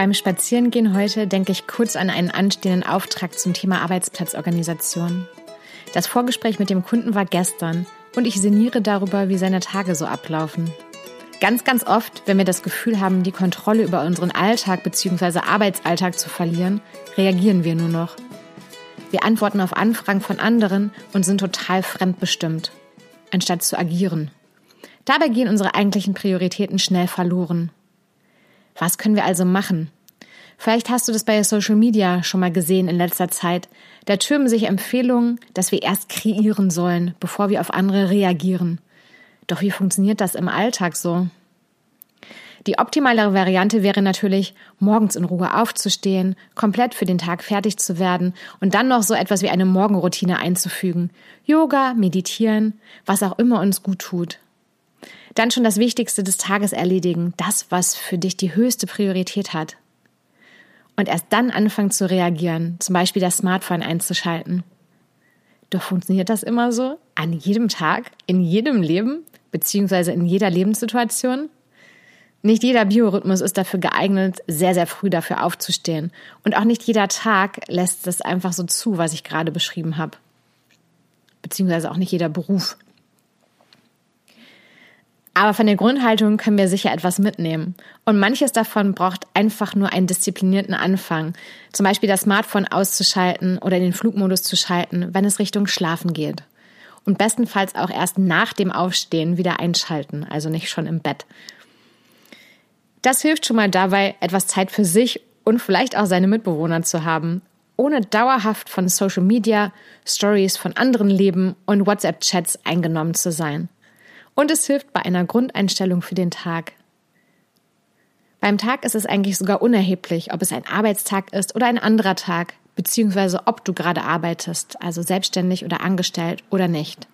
Beim Spazierengehen heute denke ich kurz an einen anstehenden Auftrag zum Thema Arbeitsplatzorganisation. Das Vorgespräch mit dem Kunden war gestern und ich sinniere darüber, wie seine Tage so ablaufen. Ganz, ganz oft, wenn wir das Gefühl haben, die Kontrolle über unseren Alltag bzw. Arbeitsalltag zu verlieren, reagieren wir nur noch. Wir antworten auf Anfragen von anderen und sind total fremdbestimmt, anstatt zu agieren. Dabei gehen unsere eigentlichen Prioritäten schnell verloren. Was können wir also machen? Vielleicht hast du das bei Social Media schon mal gesehen in letzter Zeit. Da türmen sich Empfehlungen, dass wir erst kreieren sollen, bevor wir auf andere reagieren. Doch wie funktioniert das im Alltag so? Die optimalere Variante wäre natürlich, morgens in Ruhe aufzustehen, komplett für den Tag fertig zu werden und dann noch so etwas wie eine Morgenroutine einzufügen. Yoga, meditieren, was auch immer uns gut tut. Dann schon das Wichtigste des Tages erledigen, das, was für dich die höchste Priorität hat. Und erst dann anfangen zu reagieren, zum Beispiel das Smartphone einzuschalten. Doch funktioniert das immer so? An jedem Tag? In jedem Leben? Beziehungsweise in jeder Lebenssituation? Nicht jeder Biorhythmus ist dafür geeignet, sehr, sehr früh dafür aufzustehen. Und auch nicht jeder Tag lässt es einfach so zu, was ich gerade beschrieben habe. Beziehungsweise auch nicht jeder Beruf. Aber von der Grundhaltung können wir sicher etwas mitnehmen. Und manches davon braucht einfach nur einen disziplinierten Anfang. Zum Beispiel das Smartphone auszuschalten oder den Flugmodus zu schalten, wenn es Richtung Schlafen geht. Und bestenfalls auch erst nach dem Aufstehen wieder einschalten, also nicht schon im Bett. Das hilft schon mal dabei, etwas Zeit für sich und vielleicht auch seine Mitbewohner zu haben, ohne dauerhaft von Social Media, Stories von anderen Leben und WhatsApp-Chats eingenommen zu sein. Und es hilft bei einer Grundeinstellung für den Tag. Beim Tag ist es eigentlich sogar unerheblich, ob es ein Arbeitstag ist oder ein anderer Tag, beziehungsweise ob du gerade arbeitest, also selbstständig oder angestellt oder nicht.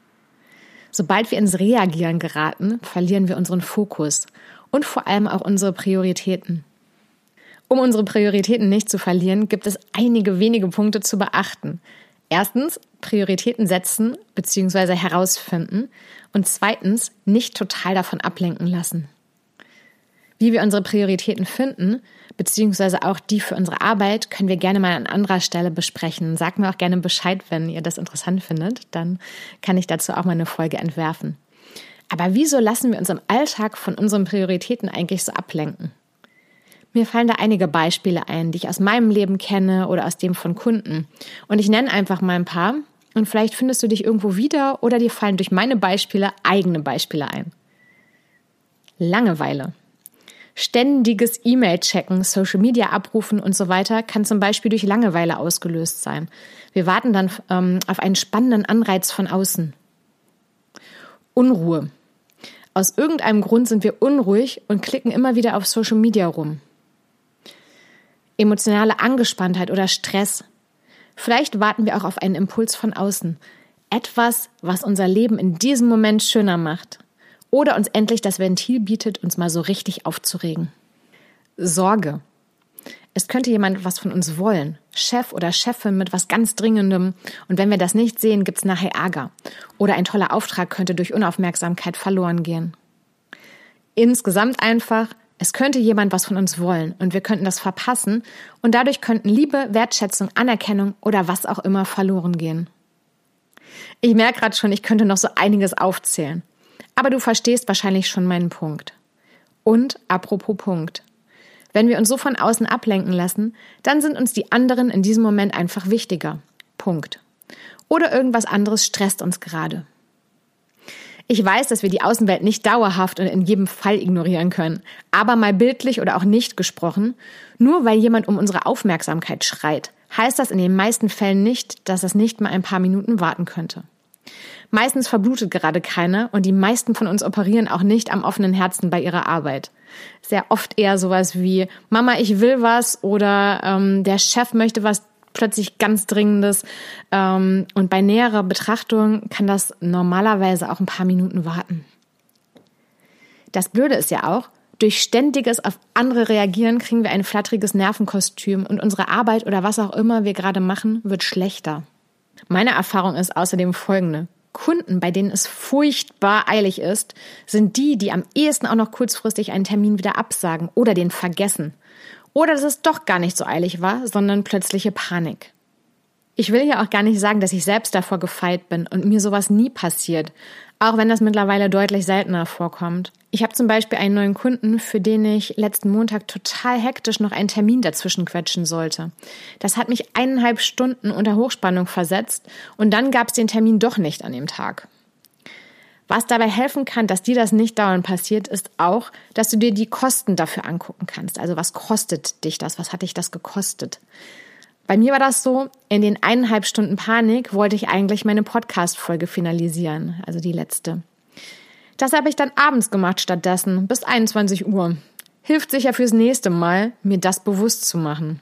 Sobald wir ins Reagieren geraten, verlieren wir unseren Fokus und vor allem auch unsere Prioritäten. Um unsere Prioritäten nicht zu verlieren, gibt es einige wenige Punkte zu beachten. Erstens, Prioritäten setzen bzw. herausfinden und zweitens, nicht total davon ablenken lassen. Wie wir unsere Prioritäten finden, beziehungsweise auch die für unsere Arbeit, können wir gerne mal an anderer Stelle besprechen. Sagt mir auch gerne Bescheid, wenn ihr das interessant findet. Dann kann ich dazu auch mal eine Folge entwerfen. Aber wieso lassen wir uns im Alltag von unseren Prioritäten eigentlich so ablenken? Mir fallen da einige Beispiele ein, die ich aus meinem Leben kenne oder aus dem von Kunden. Und ich nenne einfach mal ein paar und vielleicht findest du dich irgendwo wieder oder dir fallen durch meine Beispiele eigene Beispiele ein. Langeweile. Ständiges E-Mail-Checken, Social Media abrufen und so weiter kann zum Beispiel durch Langeweile ausgelöst sein. Wir warten dann ähm, auf einen spannenden Anreiz von außen. Unruhe. Aus irgendeinem Grund sind wir unruhig und klicken immer wieder auf Social Media rum. Emotionale Angespanntheit oder Stress. Vielleicht warten wir auch auf einen Impuls von außen. Etwas, was unser Leben in diesem Moment schöner macht. Oder uns endlich das Ventil bietet, uns mal so richtig aufzuregen. Sorge. Es könnte jemand was von uns wollen. Chef oder Chefin mit was ganz Dringendem. Und wenn wir das nicht sehen, gibt's nachher Ärger. Oder ein toller Auftrag könnte durch Unaufmerksamkeit verloren gehen. Insgesamt einfach, es könnte jemand was von uns wollen und wir könnten das verpassen und dadurch könnten Liebe, Wertschätzung, Anerkennung oder was auch immer verloren gehen. Ich merke gerade schon, ich könnte noch so einiges aufzählen. Aber du verstehst wahrscheinlich schon meinen Punkt. Und apropos Punkt. Wenn wir uns so von außen ablenken lassen, dann sind uns die anderen in diesem Moment einfach wichtiger. Punkt. Oder irgendwas anderes stresst uns gerade. Ich weiß, dass wir die Außenwelt nicht dauerhaft und in jedem Fall ignorieren können, aber mal bildlich oder auch nicht gesprochen, nur weil jemand um unsere Aufmerksamkeit schreit, heißt das in den meisten Fällen nicht, dass es nicht mal ein paar Minuten warten könnte. Meistens verblutet gerade keiner und die meisten von uns operieren auch nicht am offenen Herzen bei ihrer Arbeit. Sehr oft eher sowas wie Mama, ich will was oder ähm, der Chef möchte was plötzlich ganz Dringendes. Ähm, und bei näherer Betrachtung kann das normalerweise auch ein paar Minuten warten. Das Blöde ist ja auch, durch ständiges auf andere reagieren kriegen wir ein flatteriges Nervenkostüm und unsere Arbeit oder was auch immer wir gerade machen, wird schlechter. Meine Erfahrung ist außerdem folgende. Kunden, bei denen es furchtbar eilig ist, sind die, die am ehesten auch noch kurzfristig einen Termin wieder absagen oder den vergessen. Oder dass es doch gar nicht so eilig war, sondern plötzliche Panik. Ich will ja auch gar nicht sagen, dass ich selbst davor gefeit bin und mir sowas nie passiert, auch wenn das mittlerweile deutlich seltener vorkommt. Ich habe zum Beispiel einen neuen Kunden, für den ich letzten Montag total hektisch noch einen Termin dazwischen quetschen sollte. Das hat mich eineinhalb Stunden unter Hochspannung versetzt und dann gab es den Termin doch nicht an dem Tag. Was dabei helfen kann, dass dir das nicht dauernd passiert, ist auch, dass du dir die Kosten dafür angucken kannst. Also was kostet dich das? Was hat dich das gekostet? Bei mir war das so, in den eineinhalb Stunden Panik wollte ich eigentlich meine Podcast-Folge finalisieren, also die letzte. Das habe ich dann abends gemacht stattdessen, bis 21 Uhr. Hilft sicher fürs nächste Mal, mir das bewusst zu machen.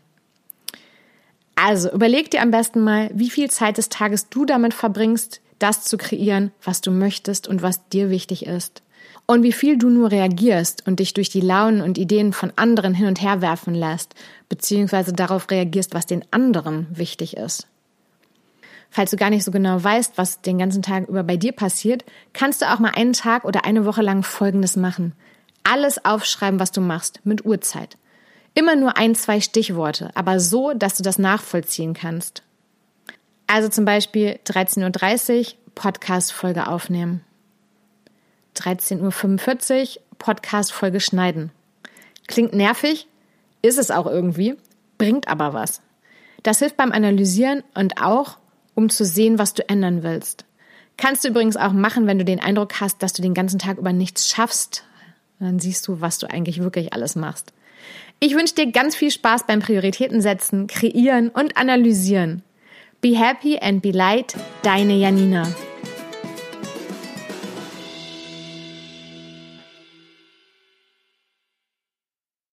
Also überleg dir am besten mal, wie viel Zeit des Tages du damit verbringst, das zu kreieren, was du möchtest und was dir wichtig ist. Und wie viel du nur reagierst und dich durch die Launen und Ideen von anderen hin und her werfen lässt, beziehungsweise darauf reagierst, was den anderen wichtig ist. Falls du gar nicht so genau weißt, was den ganzen Tag über bei dir passiert, kannst du auch mal einen Tag oder eine Woche lang Folgendes machen. Alles aufschreiben, was du machst, mit Uhrzeit. Immer nur ein, zwei Stichworte, aber so, dass du das nachvollziehen kannst. Also zum Beispiel 13.30 Uhr Podcast-Folge aufnehmen. 13.45 Uhr Podcast-Folge schneiden. Klingt nervig, ist es auch irgendwie, bringt aber was. Das hilft beim Analysieren und auch, um zu sehen, was du ändern willst. Kannst du übrigens auch machen, wenn du den Eindruck hast, dass du den ganzen Tag über nichts schaffst. Dann siehst du, was du eigentlich wirklich alles machst. Ich wünsche dir ganz viel Spaß beim Prioritäten setzen, kreieren und analysieren. Be happy and be light, deine Janina.